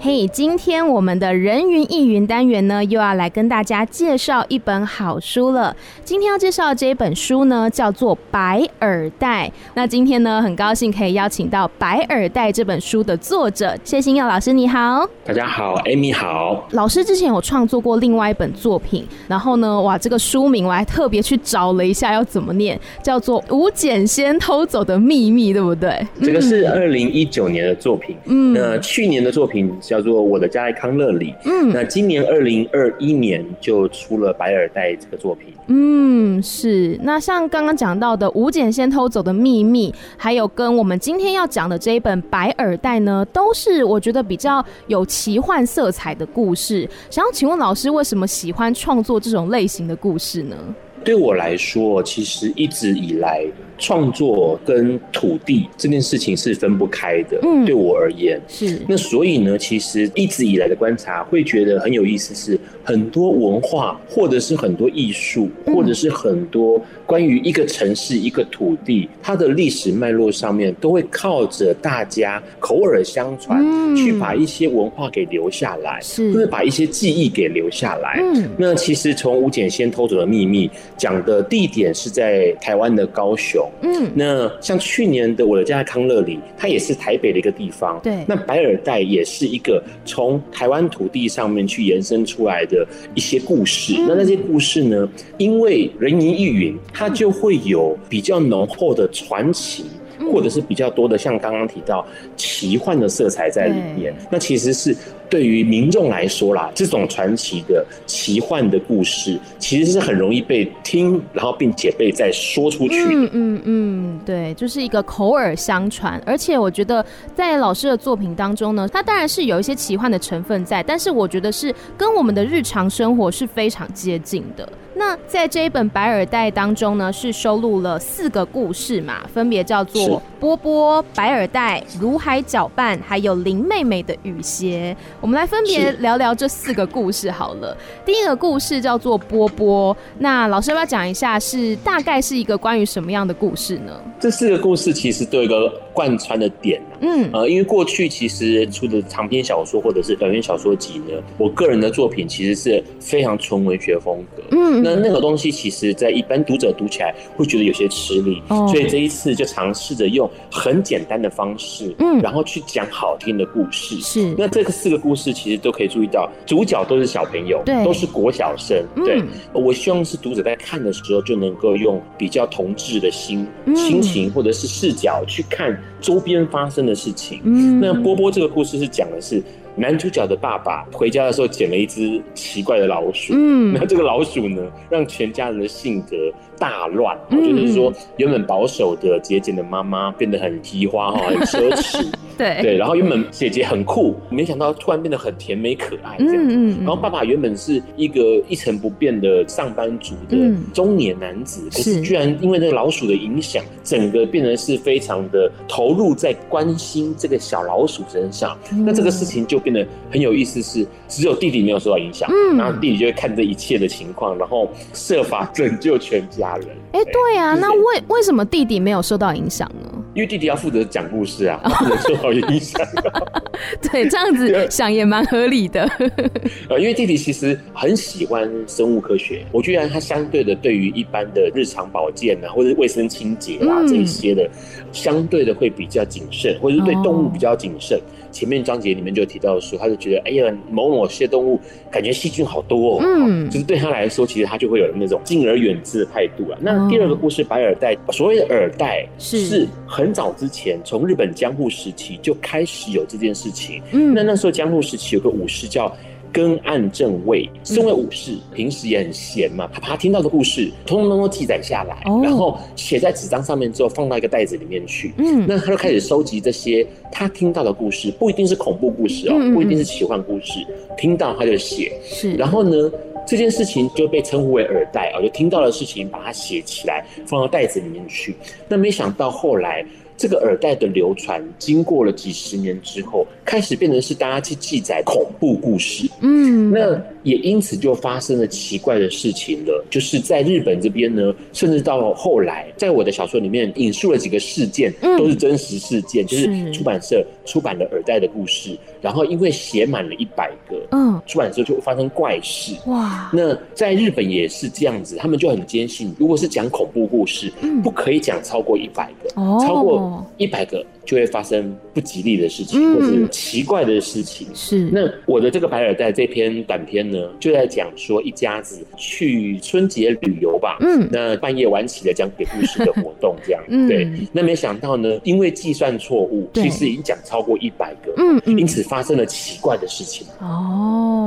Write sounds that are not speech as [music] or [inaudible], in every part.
嘿，hey, 今天我们的人云亦云单元呢，又要来跟大家介绍一本好书了。今天要介绍的这一本书呢，叫做《白耳袋》。那今天呢，很高兴可以邀请到《白耳袋》这本书的作者谢欣耀老师，你好。大家好，Amy 好。老师之前有创作过另外一本作品，然后呢，哇，这个书名我还特别去找了一下要怎么念，叫做《吴简先偷走的秘密》，对不对？这个是二零一九年的作品。嗯，那去年的作品。叫做我的家在康乐里。嗯，那今年二零二一年就出了《白耳袋》这个作品。嗯，是。那像刚刚讲到的吴简先偷走的秘密，还有跟我们今天要讲的这一本《白耳袋》呢，都是我觉得比较有奇幻色彩的故事。想要请问老师，为什么喜欢创作这种类型的故事呢？对我来说，其实一直以来。创作跟土地这件事情是分不开的，嗯，对我而言是。那所以呢，其实一直以来的观察会觉得很有意思，是很多文化，或者是很多艺术，或者是很多关于一个城市、一个土地，它的历史脉络上面，都会靠着大家口耳相传，去把一些文化给留下来，是，或者把一些记忆给留下来。嗯，那其实从吴简先偷走的秘密讲的地点是在台湾的高雄。嗯，那像去年的我的家在康乐里，它也是台北的一个地方。对，那白耳袋也是一个从台湾土地上面去延伸出来的一些故事。嗯、那那些故事呢，因为人云亦云，它就会有比较浓厚的传奇。或者是比较多的，像刚刚提到奇幻的色彩在里面。那其实是对于民众来说啦，这种传奇的奇幻的故事，其实是很容易被听，然后并且被再说出去的。嗯嗯嗯，对，就是一个口耳相传。而且我觉得在老师的作品当中呢，它当然是有一些奇幻的成分在，但是我觉得是跟我们的日常生活是非常接近的。那在这一本《白耳袋》当中呢，是收录了四个故事嘛，分别叫做波波、白耳袋、如海搅拌，还有林妹妹的雨鞋。我们来分别聊聊这四个故事好了。第一个故事叫做波波，那老师要不要讲一下，是大概是一个关于什么样的故事呢？这四个故事其实都有一个贯穿的点，嗯，呃，因为过去其实出的长篇小说或者是短篇小说集呢，我个人的作品其实是非常纯文学风格，嗯。那那个东西，其实，在一般读者读起来会觉得有些吃力，所以这一次就尝试着用很简单的方式，嗯，然后去讲好听的故事。是，那这个四个故事其实都可以注意到，主角都是小朋友，对，都是国小生。对，我希望是读者在看的时候就能够用比较同志的心心情或者是视角去看周边发生的事情。嗯，那波波这个故事是讲的是。男主角的爸爸回家的时候捡了一只奇怪的老鼠，嗯，那这个老鼠呢，让全家人的性格大乱，就是说原本保守的节俭的妈妈变得很提花哈，很奢侈，[laughs] 对。对，然后原本姐姐很酷，没想到突然变得很甜美可爱这样子，然后爸爸原本是一个一成不变的上班族的中年男子，可是居然因为那个老鼠的影响，整个变成是非常的投入在关心这个小老鼠身上，那这个事情就变得很有意思，是只有弟弟没有受到影响，然后弟弟就会看这一切的情况，然后设法拯救全家。哎，对啊，那为为什么弟弟没有受到影响呢？因为弟弟要负责讲故事啊，不能受到影响。[laughs] 对，这样子想也蛮合理的。[laughs] 呃，因为弟弟其实很喜欢生物科学，我觉得他相对的对于一般的日常保健啊，或者卫生清洁啊这一些的，相对的会比较谨慎，或者是对动物比较谨慎。前面章节里面就提到说，他就觉得，哎呀，某某些动物感觉细菌好多哦，嗯，就是对他来说，其实他就会有那种敬而远之的态度啊。那第二个故事，白耳袋，所谓的耳袋是很早之前从日本江户时期就开始有这件事情。嗯，那那时候江户时期有个武士叫。根岸正卫，身为武士，平时也很闲嘛。他把他听到的故事，通通都记载下来，然后写在纸张上面之后，放到一个袋子里面去。嗯，那他就开始收集这些他听到的故事，不一定是恐怖故事哦，不一定是奇幻故事，听到他就写。是，然后呢，这件事情就被称呼为耳袋啊，就听到的事情把它写起来，放到袋子里面去。那没想到后来。这个耳带的流传，经过了几十年之后，开始变成是大家去记载恐怖故事。嗯，那也因此就发生了奇怪的事情了，就是在日本这边呢，甚至到后来，在我的小说里面引述了几个事件，都是真实事件，就是出版社出版了耳带的故事，然后因为写满了一百个，嗯，出版社就发生怪事。哇，那在日本也是这样子，他们就很坚信，如果是讲恐怖故事，不可以讲超过一百个，超过一百个。就会发生不吉利的事情，嗯、或者奇怪的事情。是，那我的这个白耳带这篇短篇呢，就在讲说一家子去春节旅游吧。嗯，那半夜晚起的讲鬼故事的活动，这样。嗯，对。那没想到呢，因为计算错误，其实已经讲超过一百个。嗯，因此发生了奇怪的事情。哦，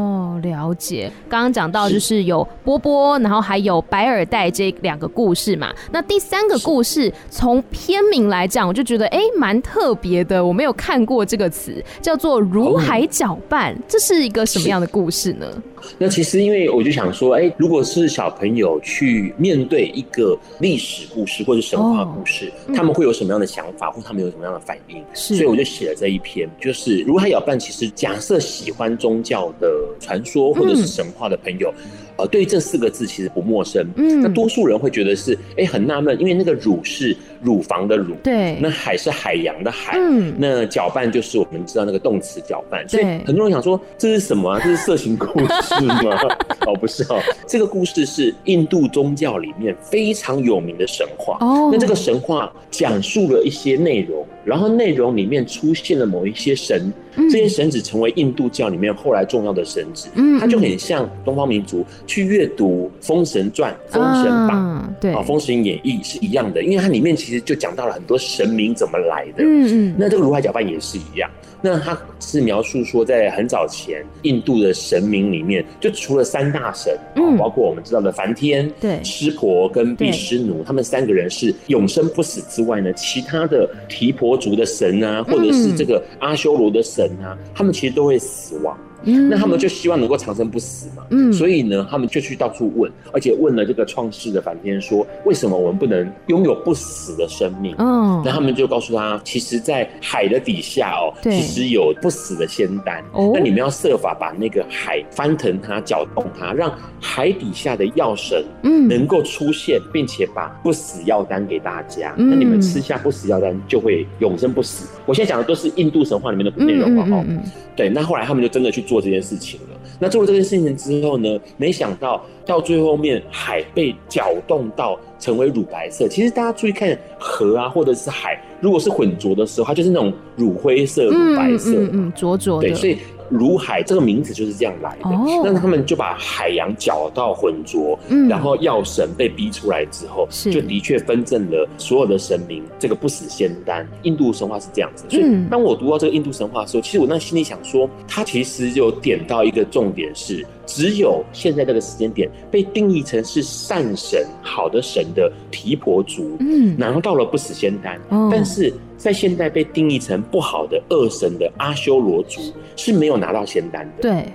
了解。刚刚讲到就是有波波，然后还有白耳带这两个故事嘛。那第三个故事，从片名来讲，我就觉得哎，蛮。特别的，我没有看过这个词，叫做“如海搅拌”，这是一个什么样的故事呢？那其实，因为我就想说，哎、欸，如果是小朋友去面对一个历史故事或者神话故事，哦嗯、他们会有什么样的想法，或他们有什么样的反应？所以我就写了这一篇，就是“乳海搅拌”。其实，假设喜欢宗教的传说或者是神话的朋友。嗯呃，对于这四个字其实不陌生。嗯，那多数人会觉得是，哎，很纳闷，因为那个儒是乳房的乳，对，那海是海洋的海，嗯，那搅拌就是我们知道那个动词搅拌，所以很多人想说这是什么啊？这是色情故事吗？[laughs] 哦，不是哦，这个故事是印度宗教里面非常有名的神话。哦，那这个神话讲述了一些内容，然后内容里面出现了某一些神。这些神只成为印度教里面后来重要的神祇，嗯，它就很像东方民族去阅读《封神传》《封神榜》对啊，《封神演义》是一样的，因为它里面其实就讲到了很多神明怎么来的，嗯嗯，那这个如海搅拌也是一样，那它是描述说在很早前印度的神明里面，就除了三大神，嗯，包括我们知道的梵天、对，湿婆跟毗湿奴，他们三个人是永生不死之外呢，其他的提婆族的神啊，或者是这个阿修罗的神。人啊，他们其实都会死亡。嗯、那他们就希望能够长生不死嘛，嗯，所以呢，他们就去到处问，而且问了这个创世的梵天说，为什么我们不能拥有不死的生命？嗯，那他们就告诉他，其实，在海的底下哦，对其实有不死的仙丹。哦，那你们要设法把那个海翻腾它、搅动它，让海底下的药神嗯能够出现，嗯、并且把不死药丹给大家。嗯、那你们吃下不死药丹就会永生不死。我现在讲的都是印度神话里面的内容哦。嗯嗯嗯对，那后来他们就真的去做这件事情了。那做了这件事情之后呢，没想到到最后面海被搅动到成为乳白色。其实大家注意看河啊，或者是海，如果是混浊的时候，它就是那种乳灰色、乳白色，嗯嗯，浊浊的。对，所以。乳海这个名字就是这样来的，那他们就把海洋搅到浑浊，然后药神被逼出来之后，就的确分赠了所有的神明这个不死仙丹。印度神话是这样子，所以当我读到这个印度神话的时候，其实我那心里想说，他其实就点到一个重点是，只有现在这个时间点被定义成是善神、好的神的提婆族，嗯，拿到了不死仙丹，但是。在现代被定义成不好的恶神的阿修罗族是没有拿到仙丹的。对。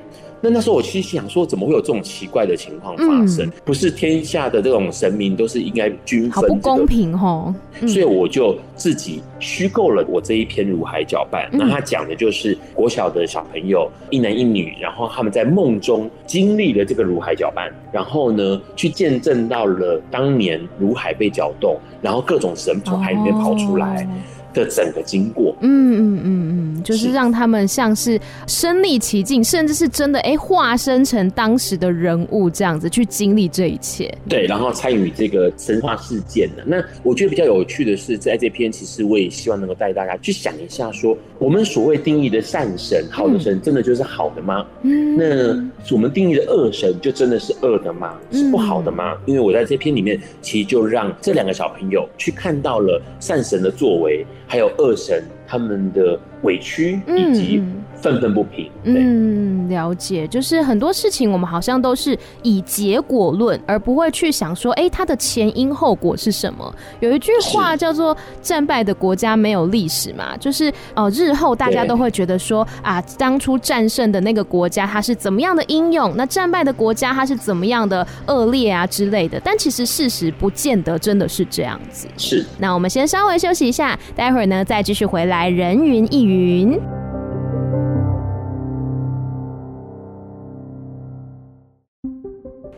那那时候我其实想说，怎么会有这种奇怪的情况发生？嗯、不是天下的这种神明都是应该均分、这个？好不公平哦！嗯、所以我就自己虚构了我这一篇如海搅拌。嗯、那他讲的就是国小的小朋友一男一女，然后他们在梦中经历了这个如海搅拌，然后呢去见证到了当年如海被搅动，然后各种神从海里面跑出来。哦的整个经过，嗯嗯嗯嗯，就是让他们像是身历其境，甚至是真的哎，化身成当时的人物这样子去经历这一切。对，然后参与这个神话事件的。那我觉得比较有趣的是，在这篇其实我也希望能够带大家去想一下说，说我们所谓定义的善神、好的神，真的就是好的吗？嗯，那我们定义的恶神，就真的是恶的吗？是不好的吗？嗯、因为我在这篇里面，其实就让这两个小朋友去看到了善神的作为。还有二神他们的委屈以及愤愤不平。嗯，了解，就是很多事情我们好像都是以结果论，而不会去想说，哎、欸，它的前因后果是什么？有一句话叫做“战败的国家没有历史”嘛，就是哦、呃，日后大家都会觉得说啊，当初战胜的那个国家它是怎么样的英勇，那战败的国家它是怎么样的恶劣啊之类的。但其实事实不见得真的是这样子。是，那我们先稍微休息一下，待会儿呢再继续回来。人云亦云。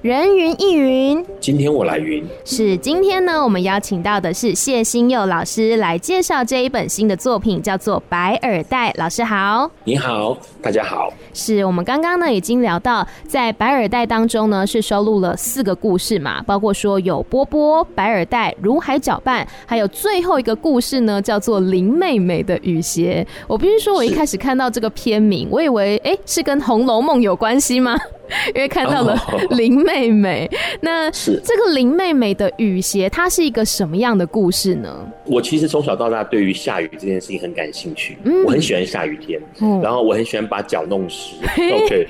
人云亦云，今天我来云。是今天呢，我们邀请到的是谢欣佑老师来介绍这一本新的作品，叫做《白耳袋》。老师好，你好，大家好。是我们刚刚呢已经聊到，在《白耳袋》当中呢是收录了四个故事嘛，包括说有波波、白耳袋、如海搅拌，还有最后一个故事呢叫做林妹妹的雨鞋。我必须说，我一开始看到这个片名，我以为哎、欸、是跟《红楼梦》有关系吗？[laughs] 因为看到了林妹妹，那这个林妹妹的雨鞋，它是一个什么样的故事呢？我其实从小到大对于下雨这件事情很感兴趣，嗯，我很喜欢下雨天，然后我很喜欢把脚弄湿，[laughs] OK，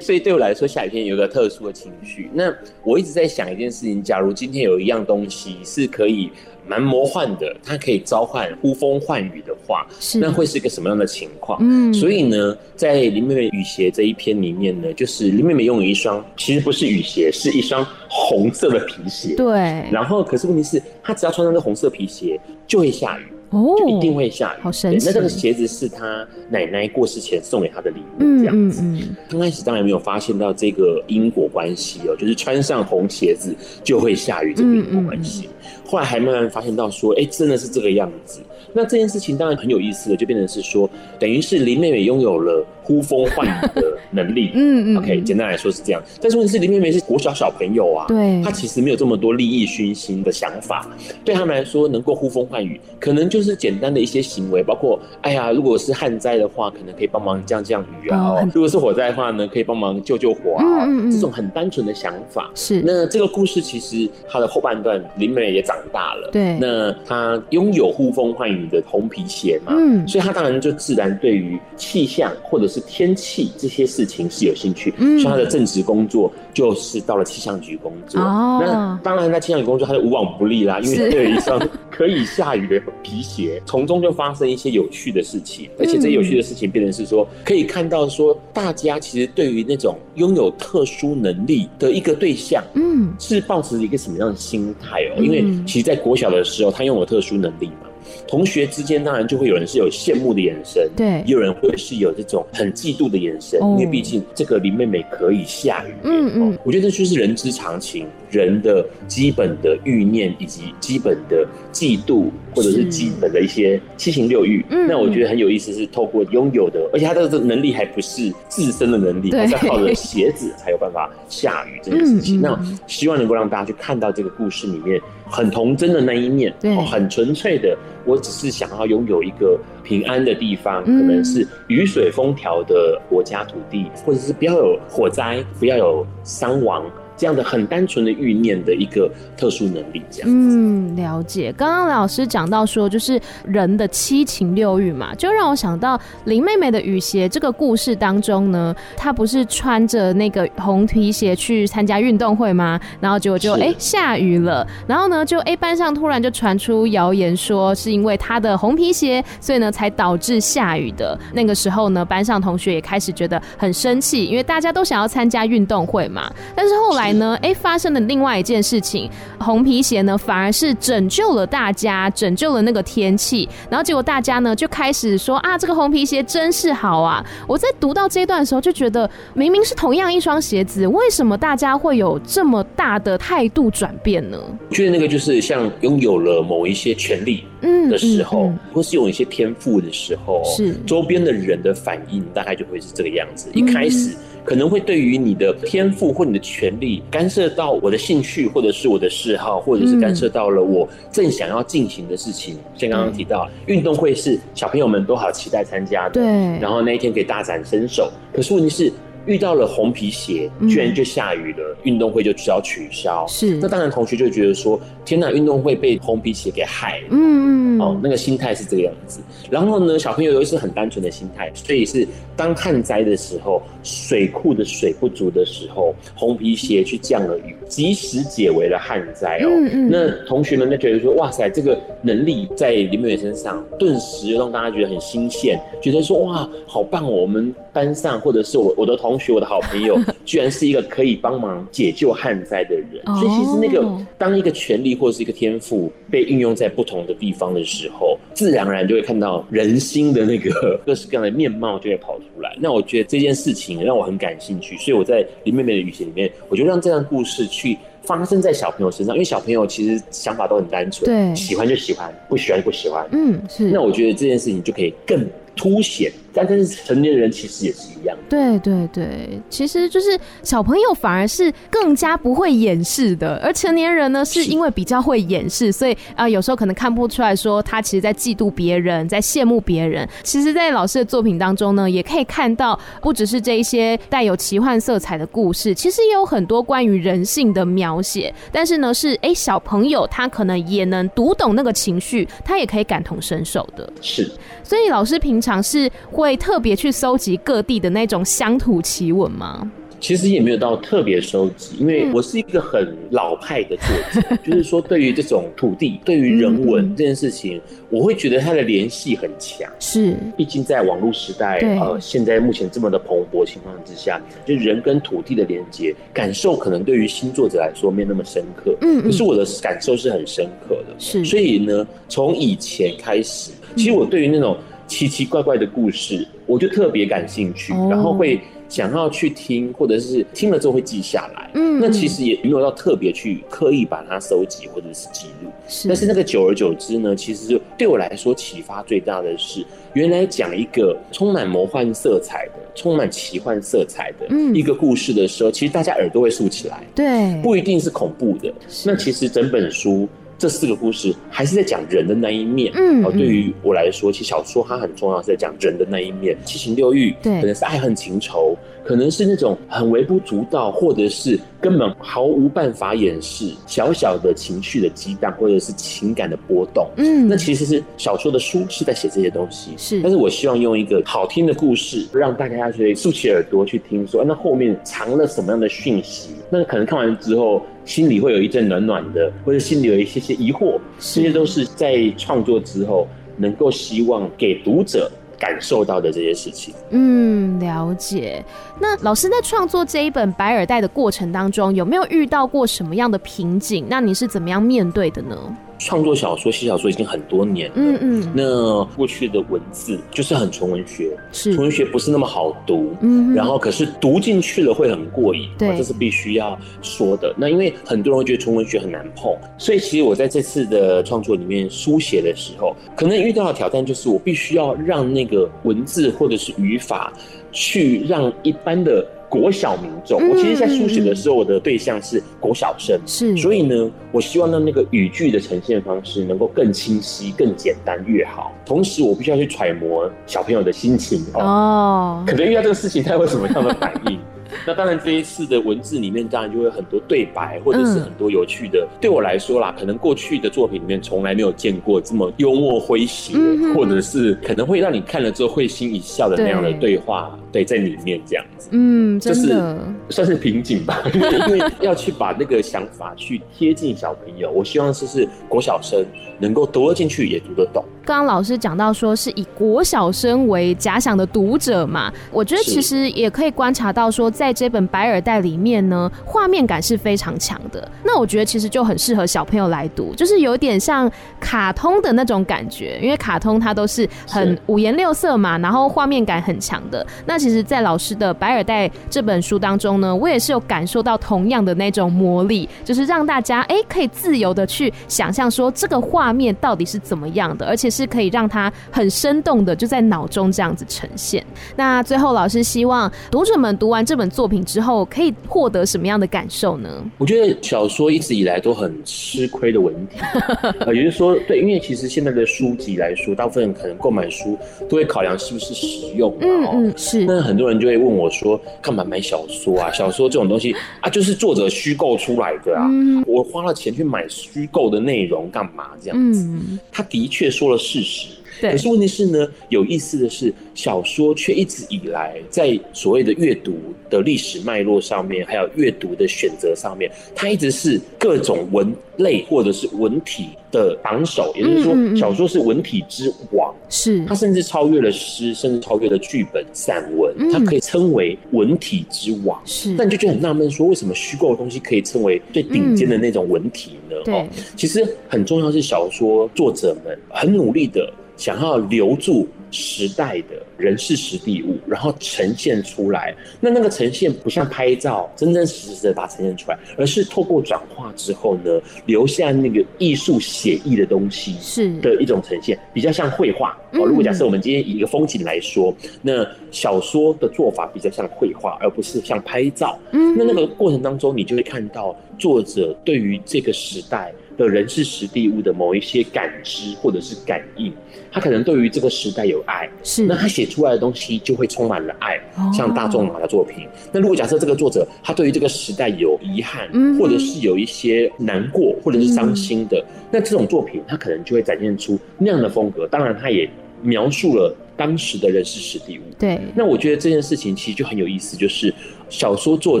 所以对我来说下雨天有一个特殊的情绪。那我一直在想一件事情，假如今天有一样东西是可以。蛮魔幻的，它可以召唤呼风唤雨的话，那会是一个什么样的情况？嗯，所以呢，在林妹妹雨鞋这一篇里面呢，就是林妹妹拥有一双，其实不是雨鞋，是一双红色的皮鞋。对。然后，可是问题是，她只要穿上这红色皮鞋，就会下雨。哦，就一定会下雨。好神奇！那这个鞋子是他奶奶过世前送给他的礼物，这样子。刚、嗯嗯嗯、开始当然没有发现到这个因果关系哦，就是穿上红鞋子就会下雨这个因果关系。嗯嗯嗯、后来还慢慢发现到说，哎、欸，真的是这个样子。那这件事情当然很有意思了，就变成是说，等于是林妹妹拥有了呼风唤雨的能力。嗯嗯。OK，简单来说是这样。但是问题是，林妹妹是国小小朋友啊，对，她其实没有这么多利益熏心的想法。对他们来说，能够呼风唤雨，可能就是简单的一些行为，包括，哎呀，如果是旱灾的话，可能可以帮忙降降雨啊；哦、如果是火灾的话呢，可以帮忙救救火啊。嗯嗯嗯。这种很单纯的想法。是。那这个故事其实它的后半段，林妹妹也长大了。对。那她拥有呼风唤雨的红皮鞋嘛，嗯，所以她当然就自然对于气象或者是天气这些事情是有兴趣，嗯，所以他的正职工作就是到了气象局工作。哦，那当然在气象局工作他就无往不利啦，因为他有一双可以下雨的皮鞋，从中就发生一些有趣的事情，而且这有趣的事情变成是说可以看到说大家其实对于那种拥有特殊能力的一个对象，嗯，是抱持一个什么样的心态哦？因为其实，在国小的时候，他拥有特殊能力嘛。同学之间当然就会有人是有羡慕的眼神，对，也有人会是有这种很嫉妒的眼神，哦、因为毕竟这个林妹妹可以下雨，嗯嗯，我觉得这就是人之常情，人的基本的欲念以及基本的嫉妒，或者是基本的一些七情六欲。嗯，那我觉得很有意思，是透过拥有的，而且他的这能力还不是自身的能力，而是靠着鞋子才有办法下雨这件事情。嗯嗯、那希望能够让大家去看到这个故事里面很童真的那一面，对，很纯粹的。我只是想要拥有一个平安的地方，可能是雨水风调的国家土地，或者是不要有火灾，不要有伤亡。这样的很单纯的欲念的一个特殊能力，这样嗯，了解。刚刚老师讲到说，就是人的七情六欲嘛，就让我想到林妹妹的雨鞋这个故事当中呢，她不是穿着那个红皮鞋去参加运动会吗？然后结果就哎、欸、下雨了，然后呢就哎、欸、班上突然就传出谣言说是因为她的红皮鞋，所以呢才导致下雨的。那个时候呢，班上同学也开始觉得很生气，因为大家都想要参加运动会嘛，但是后来。呢？哎，发生了另外一件事情，红皮鞋呢反而是拯救了大家，拯救了那个天气。然后结果大家呢就开始说啊，这个红皮鞋真是好啊！我在读到这一段的时候就觉得，明明是同样一双鞋子，为什么大家会有这么大的态度转变呢？我觉得那个就是像拥有了某一些权利嗯的时候，嗯嗯嗯、或是有一些天赋的时候，是周边的人的反应大概就会是这个样子。一开始。嗯可能会对于你的天赋或你的权利干涉到我的兴趣，或者是我的嗜好，或者是干涉到了我正想要进行的事情。像刚刚提到，运动会是小朋友们都好期待参加的，对。然后那一天可以大展身手。可是问题是，遇到了红皮鞋，居然就下雨了，运、嗯、动会就需要取消。是，那当然同学就觉得说，天哪，运动会被红皮鞋给害了。嗯嗯，哦，那个心态是这个样子。然后呢，小朋友又是很单纯的心态，所以是当旱灾的时候，水库的水不足的时候，红皮鞋去降了雨，及时解围了旱灾哦。嗯嗯，那同学们就觉得说，哇塞，这个能力在林美美身上，顿时让大家觉得很新鲜，觉得说，哇，好棒哦，我们班上或者是我我的同学，我的好朋友，[laughs] 居然是一个可以帮忙解救旱灾的人。所以其实那个当一个权利或者是一个天赋被运用在不同的地方的时候，自然而然就会看到人心的那个 [laughs] 各式各样的面貌就会跑出来。那我觉得这件事情让我很感兴趣，所以我在林妹妹的语言里面，我就让这段故事去发生在小朋友身上，因为小朋友其实想法都很单纯，对，喜欢就喜欢，不喜欢就不喜欢。嗯，是。那我觉得这件事情就可以更凸显。但但是成年人其实也是一样，对对对，其实就是小朋友反而是更加不会掩饰的，而成年人呢是因为比较会掩饰，所以啊、呃、有时候可能看不出来说他其实在嫉妒别人，在羡慕别人。其实，在老师的作品当中呢，也可以看到不只是这一些带有奇幻色彩的故事，其实也有很多关于人性的描写。但是呢，是哎小朋友他可能也能读懂那个情绪，他也可以感同身受的。是，所以老师平常是会。会特别去搜集各地的那种乡土奇闻吗？其实也没有到特别收集，因为我是一个很老派的作者，[laughs] 就是说对于这种土地、对于人文这件事情，我会觉得它的联系很强。是，毕竟在网络时代，呃，现在目前这么的蓬勃情况之下，就人跟土地的连接感受，可能对于新作者来说没有那么深刻。嗯，可是我的感受是很深刻的。是，所以呢，从以前开始，其实我对于那种。奇奇怪怪的故事，我就特别感兴趣，然后会想要去听，或者是听了之后会记下来。嗯，那其实也没有要特别去刻意把它收集或者是记录。是，但是那个久而久之呢，其实就对我来说启发最大的是，原来讲一个充满魔幻色彩的、充满奇幻色彩的一个故事的时候，其实大家耳朵会竖起来。对，不一定是恐怖的。那其实整本书。这四个故事还是在讲人的那一面。嗯，对于我来说，其实小说它很重要，是在讲人的那一面，七情六欲，对，可能是爱恨情仇，可能是那种很微不足道，或者是根本毫无办法掩饰小小的情绪的激荡，或者是情感的波动。嗯，那其实是小说的书是在写这些东西。是，但是我希望用一个好听的故事，让大家去竖起耳朵去听说，说那后面藏了什么样的讯息？那可能看完之后。心里会有一阵暖暖的，或者心里有一些些疑惑，这些都是在创作之后能够希望给读者感受到的这些事情。嗯，了解。那老师在创作这一本《白耳带》的过程当中，有没有遇到过什么样的瓶颈？那你是怎么样面对的呢？创作小说、写小说已经很多年了。嗯嗯。那过去的文字就是很纯文学，是纯文学不是那么好读。嗯。然后可是读进去了会很过瘾，对，这是必须要说的。那因为很多人会觉得纯文学很难碰，所以其实我在这次的创作里面书写的时候，可能遇到的挑战就是我必须要让那个文字或者是语法去让一般的。国小民众，我其实，在书写的时候，我的对象是国小生，是，所以呢，我希望呢那个语句的呈现方式能够更清晰、更简单越好。同时，我必须要去揣摩小朋友的心情哦，可能遇到这个事情，他会什么样的反应？[laughs] 那当然，这一次的文字里面当然就会有很多对白，或者是很多有趣的。嗯、对我来说啦，可能过去的作品里面从来没有见过这么幽默诙谐，嗯、或者是可能会让你看了之后会心一笑的那样的对话，对，对，在里面这样子。嗯，真的，就是算是瓶颈吧，[laughs] 因为要去把那个想法去贴近小朋友。我希望是是国小生能够读得进去，也读得懂。刚刚老师讲到说是以国小生为假想的读者嘛，我觉得其实也可以观察到说，在这本《白耳袋》里面呢，画面感是非常强的。那我觉得其实就很适合小朋友来读，就是有点像卡通的那种感觉，因为卡通它都是很五颜六色嘛，然后画面感很强的。那其实，在老师的《白耳袋》这本书当中呢，我也是有感受到同样的那种魔力，就是让大家哎可以自由的去想象说这个画面到底是怎么样的，而且。是可以让它很生动的就在脑中这样子呈现。那最后，老师希望读者们读完这本作品之后，可以获得什么样的感受呢？我觉得小说一直以来都很吃亏的问题，[laughs] 呃，也就是说，对，因为其实现在的书籍来说，大部分人可能购买书都会考量是不是实用，嗯嗯，是。那很多人就会问我说，干嘛买小说啊？小说这种东西啊，就是作者虚构出来的啊，嗯、我花了钱去买虚构的内容干嘛？这样子，嗯、他的确说了事实。对可是问题是呢，有意思的是，小说却一直以来在所谓的阅读的历史脉络上面，还有阅读的选择上面，它一直是各种文类或者是文体的榜首。也就是说，小说是文体之王，是它甚至超越了诗，甚至超越了剧本、散文，它可以称为文体之王。是，但你就觉得很纳闷，说为什么虚构的东西可以称为最顶尖的那种文体呢？哦、嗯，其实很重要是小说作者们很努力的。想要留住时代的人事实地物，然后呈现出来。那那个呈现不像拍照，真真实实的把它呈现出来，而是透过转化之后呢，留下那个艺术写意的东西，是的一种呈现，比较像绘画。哦，如果假设我们今天以一个风景来说，那小说的做法比较像绘画，而不是像拍照。嗯，那那个过程当中，你就会看到作者对于这个时代的人事实地物的某一些感知或者是感应。他可能对于这个时代有爱，是那他写出来的东西就会充满了爱，哦、像大仲马的作品。那如果假设这个作者他对于这个时代有遗憾，嗯、或者是有一些难过或者是伤心的，嗯、那这种作品他可能就会展现出那样的风格。当然，他也描述了当时的人事史地物。对，那我觉得这件事情其实就很有意思，就是小说作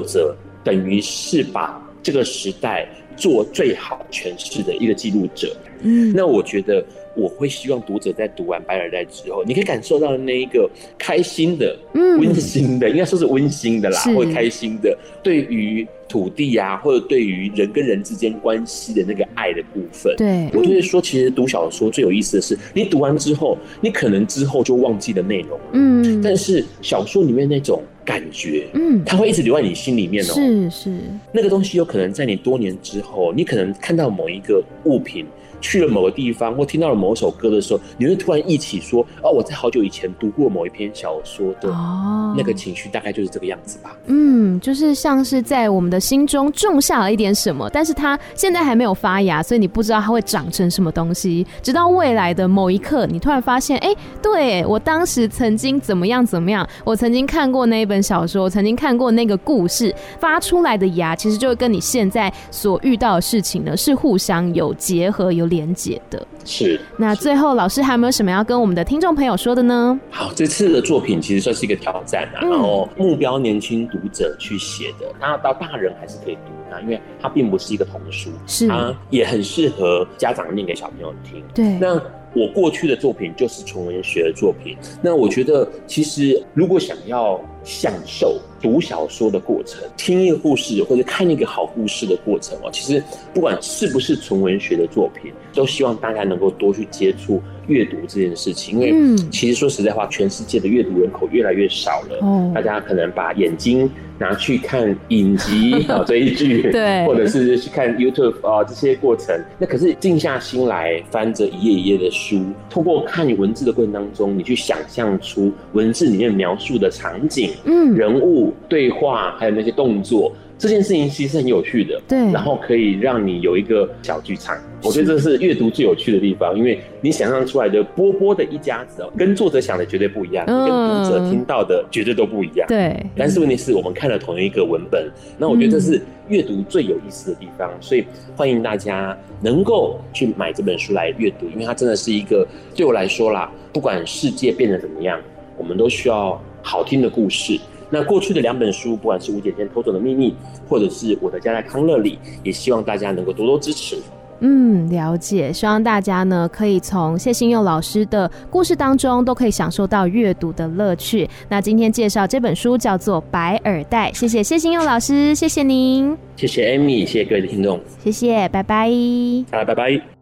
者等于是把这个时代做最好诠释的一个记录者。嗯，那我觉得。我会希望读者在读完《白尔代》之后，你可以感受到那一个开心的、温馨的，嗯、应该说是温馨的啦，是或开心的，对于土地啊，或者对于人跟人之间关系的那个爱的部分。对，我就会说，其实读小说最有意思的是，你读完之后，你可能之后就忘记了内容了。嗯，但是小说里面那种感觉，嗯，它会一直留在你心里面哦。是是，那个东西有可能在你多年之后，你可能看到某一个物品。去了某个地方，或听到了某首歌的时候，你会突然忆起说：“哦，我在好久以前读过某一篇小说的那个情绪，大概就是这个样子吧。”嗯，就是像是在我们的心中种下了一点什么，但是它现在还没有发芽，所以你不知道它会长成什么东西。直到未来的某一刻，你突然发现：“哎、欸，对，我当时曾经怎么样怎么样，我曾经看过那一本小说，我曾经看过那个故事发出来的芽，其实就会跟你现在所遇到的事情呢，是互相有结合有。”连结的。是，那最后老师还有没有什么要跟我们的听众朋友说的呢？好，这次的作品其实算是一个挑战啊，嗯、然后目标年轻读者去写的，那到大人还是可以读它，因为它并不是一个童书，是。它也很适合家长念给小朋友听。对，那我过去的作品就是纯文学的作品，那我觉得其实如果想要享受。读小说的过程，听一个故事或者看一个好故事的过程哦，其实不管是不是纯文学的作品，都希望大家能够多去接触阅读这件事情。因为其实说实在话，全世界的阅读人口越来越少了，嗯大家可能把眼睛拿去看影集啊，[laughs] 追剧，对，或者是去看 YouTube 啊，这些过程，那可是静下心来翻着一页一页的书，通过看文字的过程当中，你去想象出文字里面描述的场景，嗯，人物。对话还有那些动作，这件事情其实是很有趣的。对，然后可以让你有一个小剧场。我觉得这是阅读最有趣的地方，因为你想象出来的波波的一家子哦，跟作者想的绝对不一样，嗯、跟读者听到的绝对都不一样。对，但是问题是我们看了同一个文本，那我觉得这是阅读最有意思的地方。嗯、所以欢迎大家能够去买这本书来阅读，因为它真的是一个对我来说啦，不管世界变得怎么样，我们都需要好听的故事。那过去的两本书，不管是吴姐姐偷走的秘密，或者是我的家在康乐里，也希望大家能够多多支持。嗯，了解。希望大家呢，可以从谢新佑老师的故事当中，都可以享受到阅读的乐趣。那今天介绍这本书叫做《白耳袋》，谢谢谢新佑老师，谢谢您，谢谢 Amy，谢谢各位的听众，谢谢，拜拜，好，拜拜。